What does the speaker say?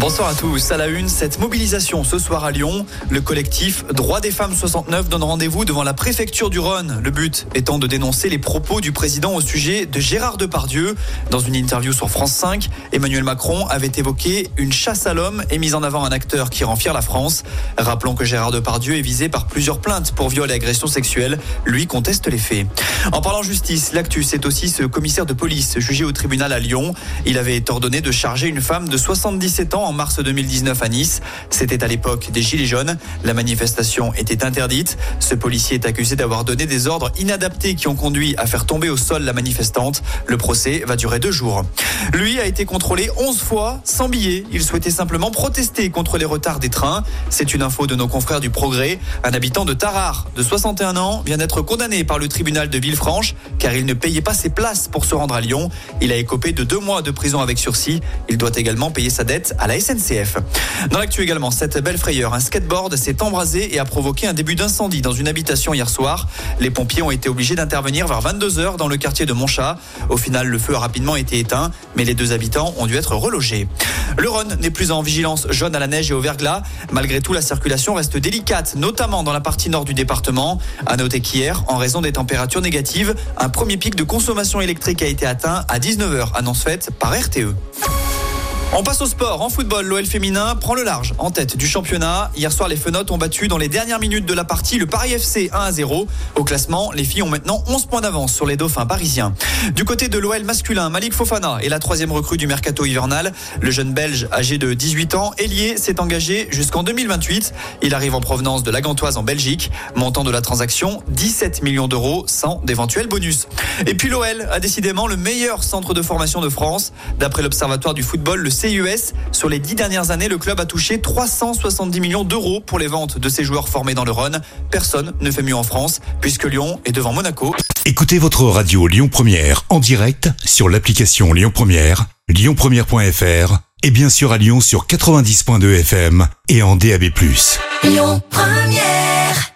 Bonsoir à tous. À la une, cette mobilisation ce soir à Lyon. Le collectif Droits des femmes 69 donne rendez-vous devant la préfecture du Rhône. Le but étant de dénoncer les propos du président au sujet de Gérard Depardieu. Dans une interview sur France 5, Emmanuel Macron avait évoqué une chasse à l'homme et mis en avant un acteur qui rend fier la France. Rappelons que Gérard Depardieu est visé par plusieurs plaintes pour viol et agression sexuelle. Lui conteste les faits. En parlant justice, l'actu, c'est aussi ce commissaire de police jugé au tribunal à Lyon. Il avait ordonné de charger une femme de 77 ans en mars 2019 à Nice. C'était à l'époque des Gilets jaunes. La manifestation était interdite. Ce policier est accusé d'avoir donné des ordres inadaptés qui ont conduit à faire tomber au sol la manifestante. Le procès va durer deux jours. Lui a été contrôlé 11 fois sans billet. Il souhaitait simplement protester contre les retards des trains. C'est une info de nos confrères du Progrès. Un habitant de Tarare, de 61 ans, vient d'être condamné par le tribunal de Villefranche car il ne payait pas ses places pour se rendre à Lyon. Il a écopé de deux mois de prison avec sursis. Il doit également payer sa dette à la SNCF. Dans l'actu également, cette belle frayeur, un skateboard s'est embrasé et a provoqué un début d'incendie dans une habitation hier soir. Les pompiers ont été obligés d'intervenir vers 22h dans le quartier de Montchat. Au final, le feu a rapidement été éteint, mais les deux habitants ont dû être relogés. Le Rhône n'est plus en vigilance jaune à la neige et au verglas. Malgré tout, la circulation reste délicate, notamment dans la partie nord du département. À noter qu'hier, en raison des températures négatives, un premier pic de consommation électrique a été atteint à 19h, annonce faite par RTE. On passe au sport. En football, l'OL féminin prend le large en tête du championnat. Hier soir, les Fenotes ont battu dans les dernières minutes de la partie le Paris FC 1 à 0. Au classement, les filles ont maintenant 11 points d'avance sur les dauphins parisiens. Du côté de l'OL masculin, Malik Fofana est la troisième recrue du mercato hivernal. Le jeune belge âgé de 18 ans, ailier, s'est engagé jusqu'en 2028. Il arrive en provenance de la Gantoise en Belgique. Montant de la transaction, 17 millions d'euros sans d'éventuels bonus. Et puis l'OL a décidément le meilleur centre de formation de France. D'après l'Observatoire du football, le CUS. Sur les dix dernières années, le club a touché 370 millions d'euros pour les ventes de ses joueurs formés dans le Rhône. Personne ne fait mieux en France, puisque Lyon est devant Monaco. Écoutez votre radio Lyon Première en direct sur l'application Lyon Première, lyonpremière.fr et bien sûr à Lyon sur 90.2 FM et en DAB+. Lyon Première